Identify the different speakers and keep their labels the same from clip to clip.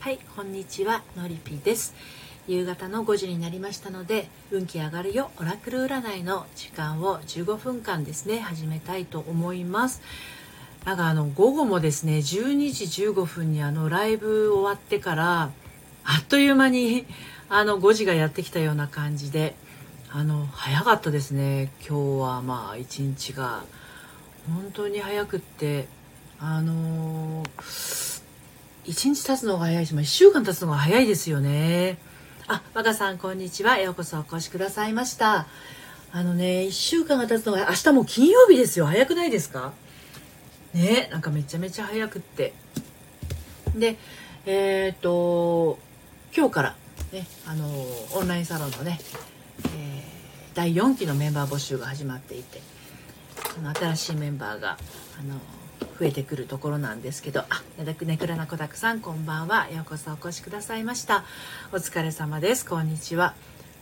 Speaker 1: はいこんにちはのりぴです。夕方の5時になりましたので運気上がるよオラクル占いの時間を15分間ですね始めたいと思います。なんかあの午後もですね12時15分にあのライブ終わってからあっという間にあの5時がやってきたような感じであの早かったですね。今日はまあ一日が本当に早くってあのー、1日経つのが早いし、まあ、1週間経つのが早いですよね。あ若さんこんにちは。ようこそお越しくださいました。あのね1週間が経つのが明日も金曜日ですよ。早くないですか？ねなんかめちゃめちゃ早くって。でえっ、と今日からねあのオンラインサロンのね、えー、第4期のメンバー募集が始まっていてその新しいメンバーがあの増えてくるところなんですけどあねくらなこたくさんこんばんはようこそお越しくださいましたお疲れ様ですこんにちは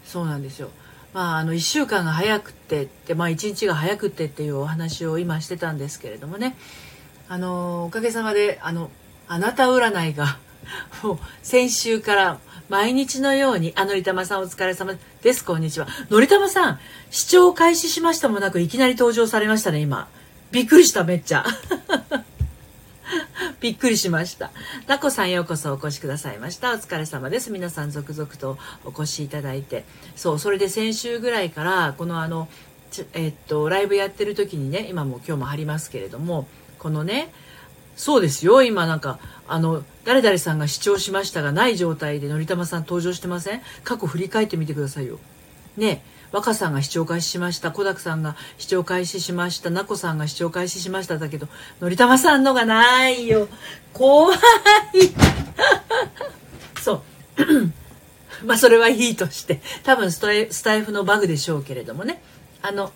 Speaker 1: そうなんですよまああの1週間が早くってってまあ1日が早くってっていうお話を今してたんですけれどもねあのおかげさまであのあなた占いが もう先週から毎日のように、あ、のりたまさんお疲れ様です。こんにちは。のりたまさん、視聴開始しましたもなく、いきなり登場されましたね、今。びっくりした、めっちゃ。びっくりしました。なこさんようこそお越しくださいました。お疲れ様です。皆さん続々とお越しいただいて。そう、それで先週ぐらいから、このあの、えっと、ライブやってる時にね、今も今日も貼りますけれども、このね、そうですよ、今なんか、あの、誰々さんが視聴しましたがない状態でのりたまさん登場してません？過去振り返ってみてくださいよ。ね若さんが視聴開始しました。小沢さんが視聴開始しました。なこさんが視聴開始しました。だけどのりたまさんのがないよ。怖い。そう。まあそれはいいとして。多分スタイフのバグでしょうけれどもね。あの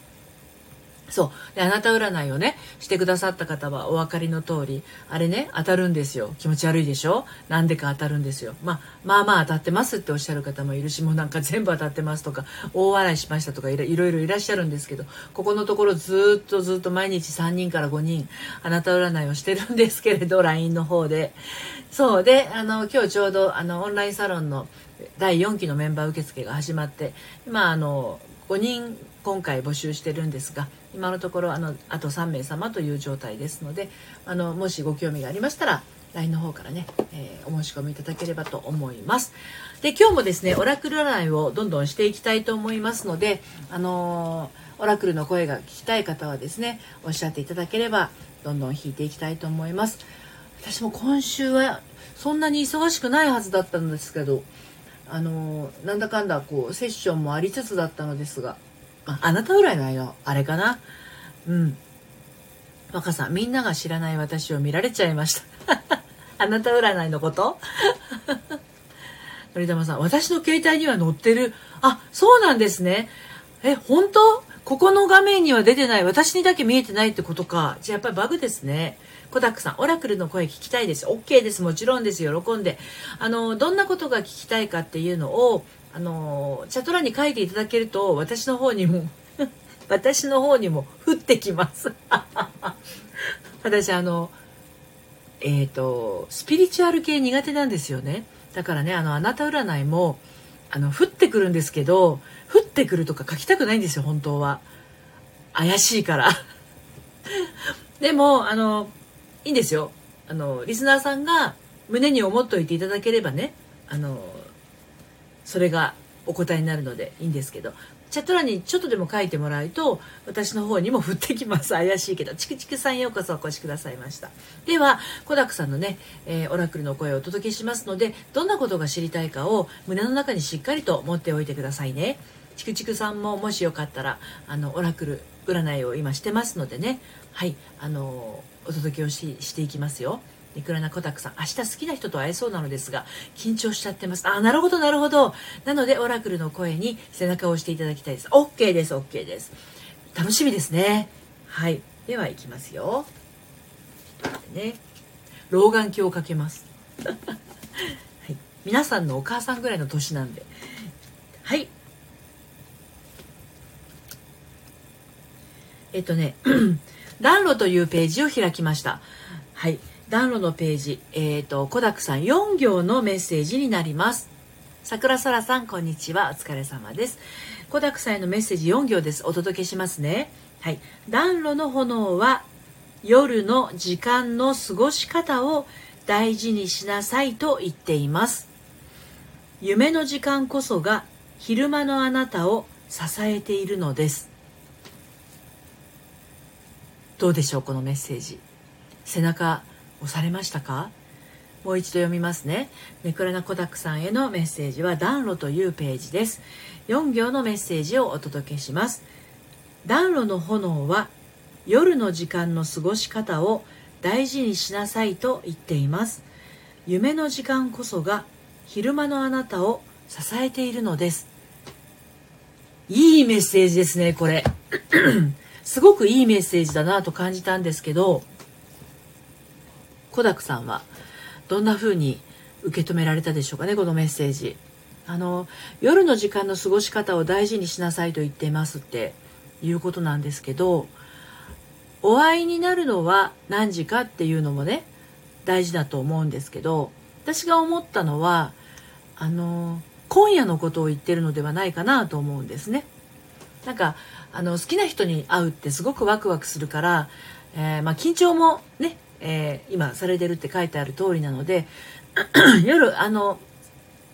Speaker 1: そう。で、あなた占いをね、してくださった方はお分かりの通り、あれね、当たるんですよ。気持ち悪いでしょ？なんでか当たるんですよ。まあ、まあまあ当たってますっておっしゃる方もいるし、もうなんか全部当たってますとか、大笑いしましたとかいろいろいらっしゃるんですけど、ここのところずっとずっと毎日3人から5人、あなた占いをしてるんですけれど、LINE の方で。そう。で、あの、今日ちょうど、あの、オンラインサロンの第4期のメンバー受付が始まって、今、あの、5人今回募集してるんですが今のところあのあと3名様という状態ですのであのもしご興味がありましたら LINE の方からね、えー、お申し込みいただければと思います。で今日もですねオラクル占いをどんどんしていきたいと思いますのであのー、オラクルの声が聞きたい方はですねおっしゃっていただければどんどん弾いていきたいと思います。私も今週はそんなに忙しくないはずだったんですけどあのー、なんだかんだこうセッションもありつつだったのですがあなたぐらいの間あれかな？うん。若さんみんなが知らない私を見られちゃいました。あなた占いのこと？のりたまさん私の携帯には載ってる。あそうなんですね。え本当？ここの画面には出てない。私にだけ見えてないってことか。じゃあやっぱりバグですね。コダックさん、オラクルの声聞きたいです。OK です。もちろんです。喜んで。あの、どんなことが聞きたいかっていうのを、あの、チャット欄に書いていただけると、私の方にも 私の方にも降ってきます。私、あの、えっ、ー、と、スピリチュアル系苦手なんですよね。だからね、あの、あなた占いも、あの、降ってくるんですけど、降ってくるとか書きたくないんですよ、本当は。怪しいから。でも、あの、いいんですよ。あのリスナーさんが胸に思っておいていただければねあのそれがお答えになるのでいいんですけどチャット欄にちょっとでも書いてもらうと私の方にも降ってきます。怪しいけどチクチクさんようこそお越しくださいました。ではコダクさんのね、えー、オラクルの声をお届けしますのでどんなことが知りたいかを胸の中にしっかりと持っておいてくださいね。チクチクさんももしよかったらあのオラクル占いを今してますのでね。はいあのお届けをししていきますよ。いくらなコタクさん、明日好きな人と会えそうなのですが、緊張しちゃってます。あ、なるほど、なるほど。なので、オラクルの声に背中を押していただきたいです。OK です、OK です。楽しみですね。はい。では、いきますよ。ね。老眼鏡をかけます。はい。皆さんのお母さんぐらいの年なんで。はい。えっとね、暖炉というページを開きました。はい。暖炉のページ、えっ、ー、と、コダクさん4行のメッセージになります。桜空さん、こんにちは。お疲れ様です。コダクさんへのメッセージ4行です。お届けしますね。はい。暖炉の炎は夜の時間の過ごし方を大事にしなさいと言っています。夢の時間こそが昼間のあなたを支えているのです。どうでしょうこのメッセージ。背中押されましたか？もう一度読みますね。ネクラナコダックさんへのメッセージは暖炉というページです。4行のメッセージをお届けします。暖炉の炎は夜の時間の過ごし方を大事にしなさいと言っています夢の時間こそが昼間のあなたを支えているのですいいメッセージですねこれすごくいいメッセージだなと感じたんですけどコダクさんはどんな風に受け止められたでしょうかねこのメッセージあの夜の時間の過ごし方を大事にしなさいと言っていますっていうことなんですけどお会いになるのは何時かっていうのもね大事だと思うんですけど私が思ったのはあの今夜のことを言ってるのではないかなと思うんですね。なんかあの好きな人に会うってすごくワクワクするから、えー、まあ、緊張もね、えー、今されてるって書いてある通りなので 夜あの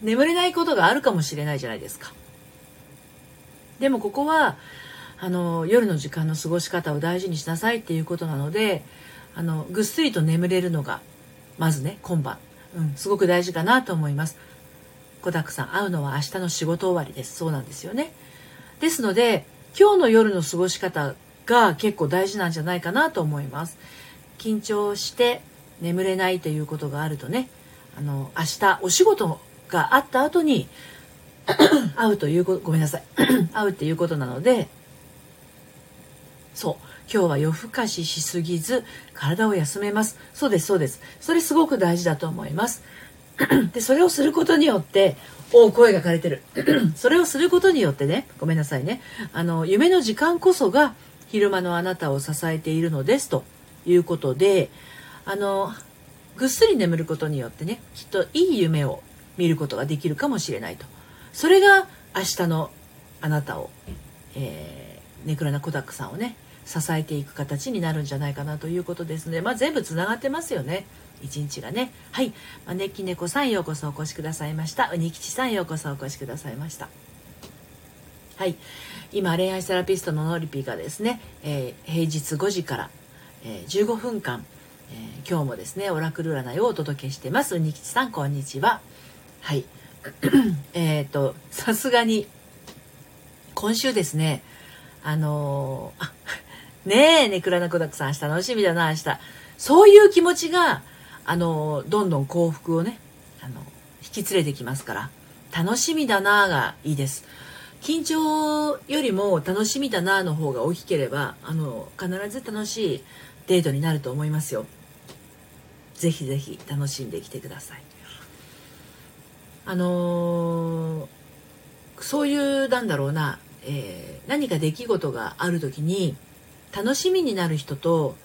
Speaker 1: 眠れないことがあるかもしれないじゃないですか。でもここはあの夜の時間の過ごし方を大事にしなさいっていうことなのであのぐっすりと眠れるのがまずね今晩、うん、すごく大事かなと思います。コダックさん会うのは明日の仕事終わりです。そうなんですよね。ですので今日の夜の過ごし方が結構大事なんじゃないかなと思います。緊張して眠れないということがあるとねあの明日お仕事があった後に 会うということごめんなさい。会うっていうことなのでそう。今日は夜更かししすぎず体を休めます。そうですそうです。それすごく大事だと思います。でそれをすることによってお声が枯れてる。それをすることによってねごめんなさいね。あの夢の時間こそが昼間のあなたを支えているのですということであのぐっすり眠ることによってねきっといい夢を見ることができるかもしれないと。それが明日のあなたを、えー、ネクラなコダックさんをね支えていく形になるんじゃないかなということですので、まあ、全部つながってますよね。一日がね。はい。招き猫さんようこそお越しくださいました。うにきちさんようこそお越しくださいました。はい。今恋愛セラピストのノリピーがですね、えー、平日5時から、えー、15分間、えー、今日もですねオラクル占いをお届けしてます。うにきちさんこんにちは。はい。えっとさすがに今週ですねあのー、あねえ、ねくらなこだくさん、明日楽しみだな、明日。そういう気持ちが、あの、どんどん幸福をね、あの、引き連れてきますから、楽しみだながいいです。緊張よりも楽しみだなの方が大きければ、あの、必ず楽しいデートになると思いますよ。ぜひぜひ楽しんできてください。あのー、そういう、なんだろうな、えー、何か出来事がある時に、楽しみになる人と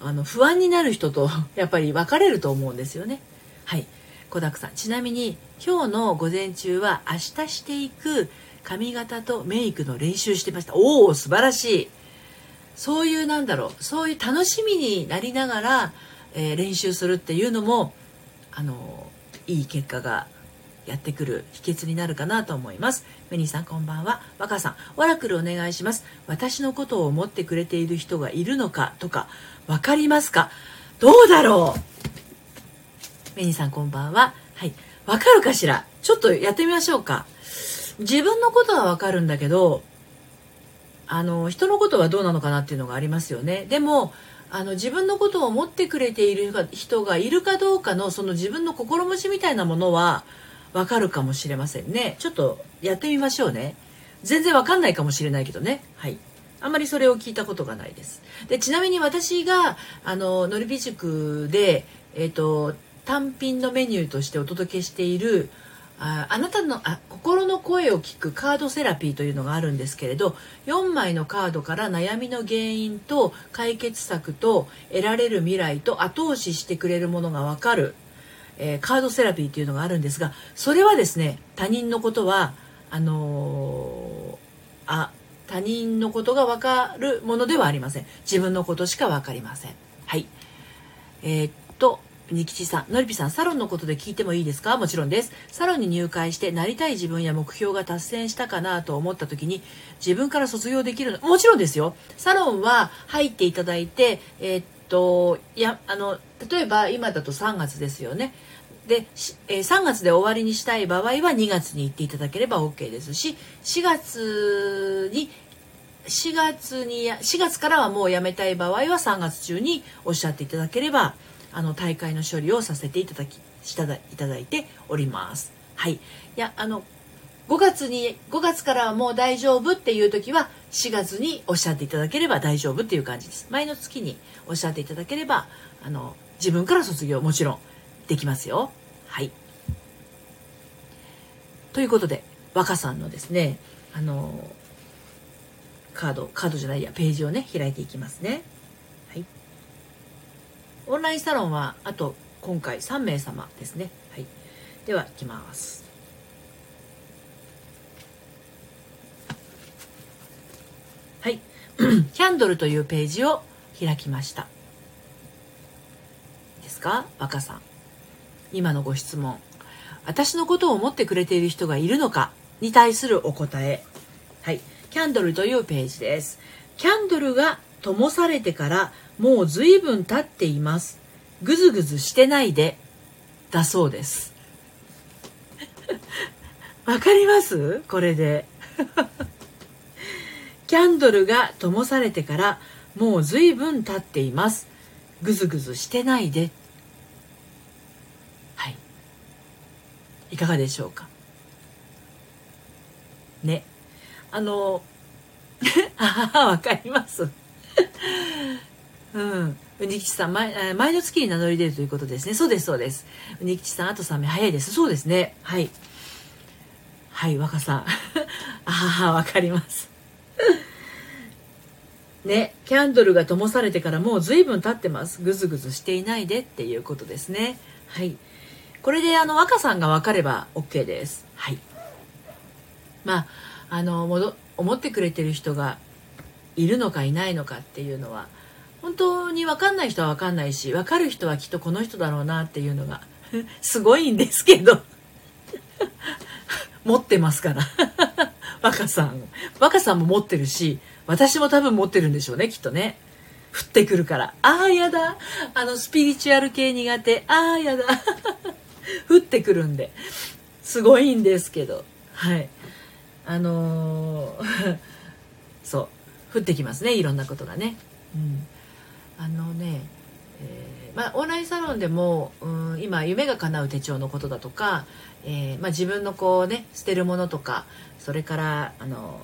Speaker 1: あの不安になる人と やっぱり分かれると思うんですよね。はい。小沢さん。ちなみに今日の午前中は明日していく髪型とメイクの練習してました。おお素晴らしい。そういうなんだろう。そういう楽しみになりながら、えー、練習するっていうのもあのいい結果がやってくる秘訣になるかなと思います。メニーさんこんばんは。若さん、オラクルお願いします。私のことを思ってくれている人がいるのかとか、わかりますか？どうだろう？メニーさんこんばんは。はい。わかるかしら？ちょっとやってみましょうか。自分のことはわかるんだけど、あの、人のことはどうなのかなっていうのがありますよね。でも、あの自分のことを思ってくれている人がいるかどうかのその自分の心持ちみたいなものはわかるかもしれませんね。ちょっとやってみましょうね。全然わかんないかもしれないけどね。はい。あんまりそれを聞いたことがないです。で、ちなみに私が、あの、のりび塾で、えっ、ー、と、単品のメニューとしてお届けしている、ああなたのあ心の声を聞くカードセラピーというのがあるんですけれど4枚のカードから悩みの原因と解決策と得られる未来と後押ししてくれるものが分かる、えー、カードセラピーというのがあるんですがそれはですね他人のことはあのー、あ他人のことが分かるものではありません。自分のことしか分かりません。はい。えー、っとニキチさん、のりぴさん、サロンのことで聞いてもいいですか？もちろんです。サロンに入会してなりたい自分や目標が達成したかなと思った時に自分から卒業できるの、もちろんですよ。サロンは入っていただいて、えー、っと、や、あの、例えば今だと3月ですよね。で、え、3月で終わりにしたい場合は2月に行っていただければ OK ですし、4月に4月に4月からはもうやめたい場合は3月中におっしゃっていただければあの大会の処理をさせていただきしたいただいております。はい。いやあの5月に5月からはもう大丈夫っていう時は4月におっしゃっていただければ大丈夫っていう感じです。前の月におっしゃっていただければあの自分から卒業もちろんできますよ。はい。ということで若さんのですねあのカードカードじゃないやページをね開いていきますねはい。オンラインサロンはあと今回3名様ですね。はい、では、いきます。はい。キャンドルというページを開きました。ですか？若さん。今のご質問。私のことを思ってくれている人がいるのか？に対するお答え。はい。キャンドルというページです。キャンドルが灯されてからもう随分経っています。ぐずぐずしてないで、だそうです。わかります？これで。キャンドルが灯されてからもう随分経っています。ぐずぐずしてないで。はい。いかがでしょうか？ね。あの、ああ、わかります。うん。うにきちさん前、前の月に名乗り出るということですね。そうです、そうです。うにきちさん、あと3名早いです。そうですね。はい。はい、若さん。ああ、わかります。ね、キャンドルが灯されてからもう随分経ってます。ぐずぐずしていないでっていうことですね。はい。これであの若さんが分かれば OK です。はい。まあ、あの、思ってくれてる人がいるのかいないのかっていうのは本当に分かんない人は分かんないし分かる人はきっとこの人だろうなっていうのが すごいんですけど 持ってますから若さん若さんも持ってるし私も多分持ってるんでしょうねきっとね。降ってくるから。ああやだ。あのスピリチュアル系苦手。ああやだ。降ってくるんで。すごいんですけど。はい。あのー、そう。降ってきますねいろんなことがね。うん、あのね、えー、まあ、オンラインサロンでも、うん、今夢が叶う手帳のことだとか、えー、まあ、自分のこうね捨てるものとかそれからあの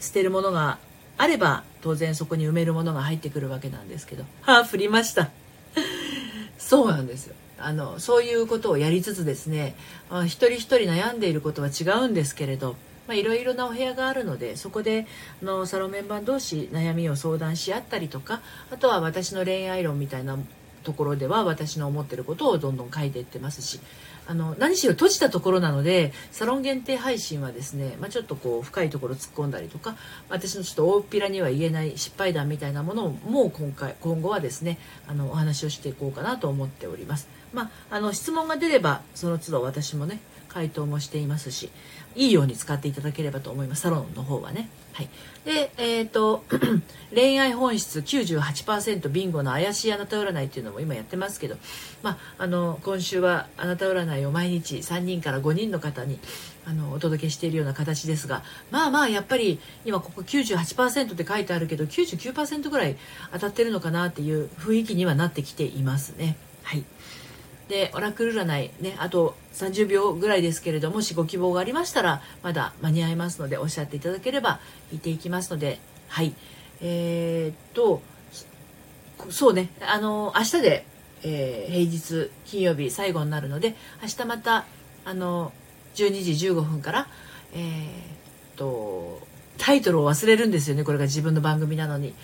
Speaker 1: 捨てるものがあれば当然そこに埋めるものが入ってくるわけなんですけどは あ振りました。そうなんですよ。あのそういうことをやりつつですねあ一人一人悩んでいることは違うんですけれどまあ、いろいろなお部屋があるのでそこであのサロンメンバー同士悩みを相談し合ったりとかあとは私の恋愛論みたいなところでは私の思ってることをどんどん書いていってますしあの何しろ閉じたところなのでサロン限定配信はですね、まあ、ちょっとこう深いところ突っ込んだりとか私のちょっと大っぴらには言えない失敗談みたいなものをもう今回今後はですねあのお話をしていこうかなと思っております。まあ、あの質問が出ればその都度私もね回答もしていますしいいように使っていただければと思いますサロンの方はね。はい、で、え、ー、と恋愛本質98%ビンゴの怪しいあなた占いっていうのも今やってますけど、まあ、あの今週はあなた占いを毎日3人から5人の方にあのお届けしているような形ですがまあまあやっぱり今ここ98%って書いてあるけど99%ぐらい当たってるのかなっていう雰囲気にはなってきていますね。はいでオラクル占いねあと30秒ぐらいですけれどもしご希望がありましたらまだ間に合いますのでおっしゃっていただければ引いていきますのではい。えー、っとそうねあの明日で、えー、平日金曜日最後になるので明日またあの12時15分からえー、っとタイトルを忘れるんですよねこれが自分の番組なのに。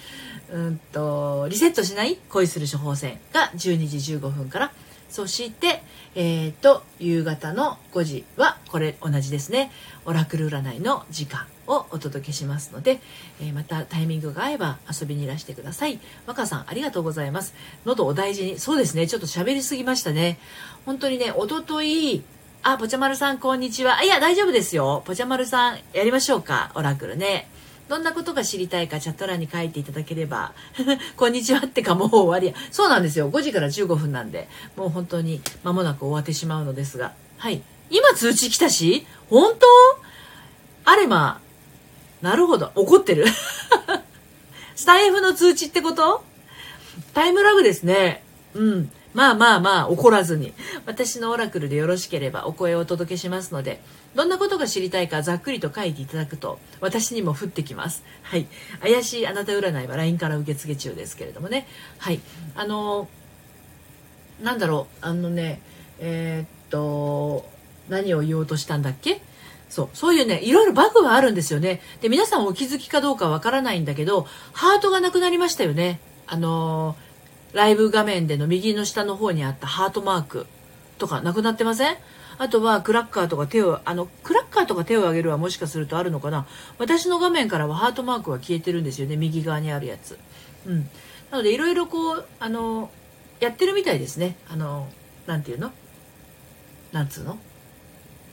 Speaker 1: うんとリセットしない恋する処方箋が12時15分からそしてえー、っと夕方の5時はこれ同じですねオラクル占いの時間をお届けしますので、えー、またタイミングが合えば遊びにいらしてください若さんありがとうございます喉お大事にそうですねちょっと喋りすぎましたね本当にねおとといあ、ぽちゃまるさん、こんにちは。いや、大丈夫ですよ。ぽちゃまるさん、やりましょうか。オラクルね。どんなことが知りたいかチャット欄に書いていただければ。こんにちはってかもう終わりや。そうなんですよ。5時から15分なんで、もう本当に間もなく終わってしまうのですが。はい。今通知来たし？本当？あれまなるほど。怒ってる。スタイフの通知ってこと？タイムラグですね。うん。まあまあまあ怒らずに私のオラクルでよろしければお声をお届けしますのでどんなことが知りたいかざっくりと書いていただくと私にも降ってきます。はい。怪しいあなた占いは LINE から受付中ですけれどもね。はい。あのなんだろう。あのねえー、っと何を言おうとしたんだっけ？そう。そういうね、いろいろバグがあるんですよね。で、皆さんお気づきかどうかわからないんだけど、ハートがなくなりましたよね。あのライブ画面での右の下の方にあったハートマークとかなくなってません？あとはクラッカーとか手を、あの、クラッカーとか手を挙げるはもしかするとあるのかな私の画面からはハートマークが消えてるんですよね、右側にあるやつ。うん。なのでいろいろこう、あの、やってるみたいですね。あの、なんていうの？なんつうの？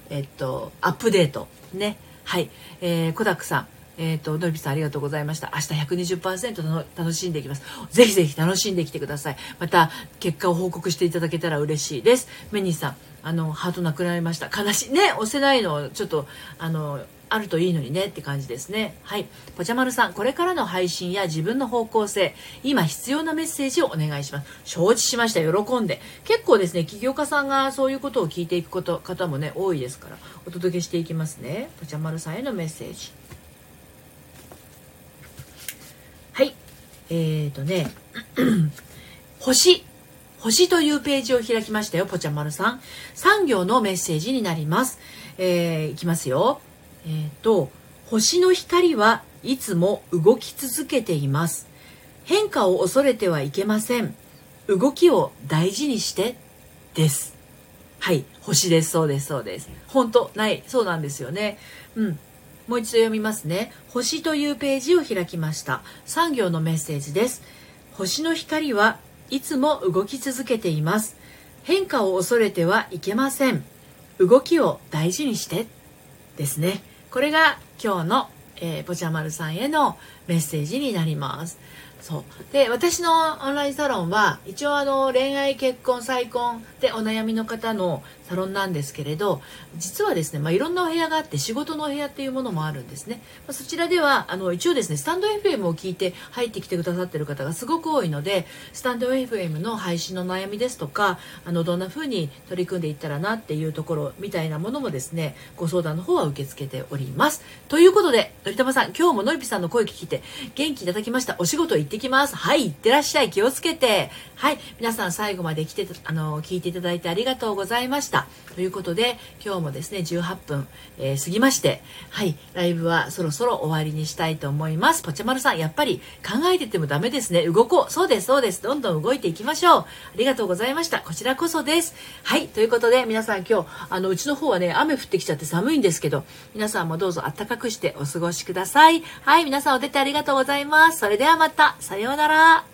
Speaker 1: えっと、アップデート。ね。はい。えー、コダックさん。えっ、ー、と、のりぴさんありがとうございました。明日120%の楽しんでいきます。ぜひぜひ楽しんできてください。また、結果を報告していただけたら嬉しいです。メニーさん、あの、ハートなくなりました。悲しい。ね、押せないの、ちょっと、あの、あるといいのにねって感じですね。はい。ぽちゃまるさん、これからの配信や自分の方向性、今必要なメッセージをお願いします。承知しました。喜んで。結構ですね、起業家さんがそういうことを聞いていくこと方もね、多いですから、お届けしていきますね。ぽちゃまるさんへのメッセージ。えっ、ー、とね、星。星というページを開きましたよ、ぽちゃまるさん。産業のメッセージになります。えー、いきますよ。えっ、ー、と、星の光はいつも動き続けています。変化を恐れてはいけません。動きを大事にして、です。はい、星です。そうです、そうです。本当ない、そうなんですよね。うん。もう一度読みますね。星というページを開きました。産業のメッセージです。星の光はいつも動き続けています。変化を恐れてはいけません。動きを大事にしてですね。これが今日の、えー、ポチャマルさんへのメッセージになります。そうで私のオンラインサロンは一応あの恋愛結婚再婚でお悩みの方のサロンなんですけれど実はですね、まあ、いろんなお部屋があって仕事のお部屋っていうものもあるんですね、まあ、そちらではあの一応ですねスタンド FM を聞いて入ってきてくださってる方がすごく多いのでスタンド FM の配信の悩みですとかあのどんな風に取り組んでいったらなっていうところみたいなものもですねご相談の方は受け付けております。ということでのりたまさん今日ものりぴさんの声聞いて元気いただきました。お仕事行ってきます。はいいってらっしゃい。気をつけて。はい皆さん最後まで来てあの聞いていただいてありがとうございました。ということで今日もですね18分、えー、過ぎましてはいライブはそろそろ終わりにしたいと思います。ぽちゃまるさんやっぱり考えててもダメですね。動こう。そうですそうです。どんどん動いていきましょう。ありがとうございました。こちらこそです。はいということで皆さん今日あのうちの方はね雨降ってきちゃって寒いんですけど皆さんもどうぞ暖かくしてお過ごしください。はい皆さんお出てありがとうございます。それではまた。さようなら。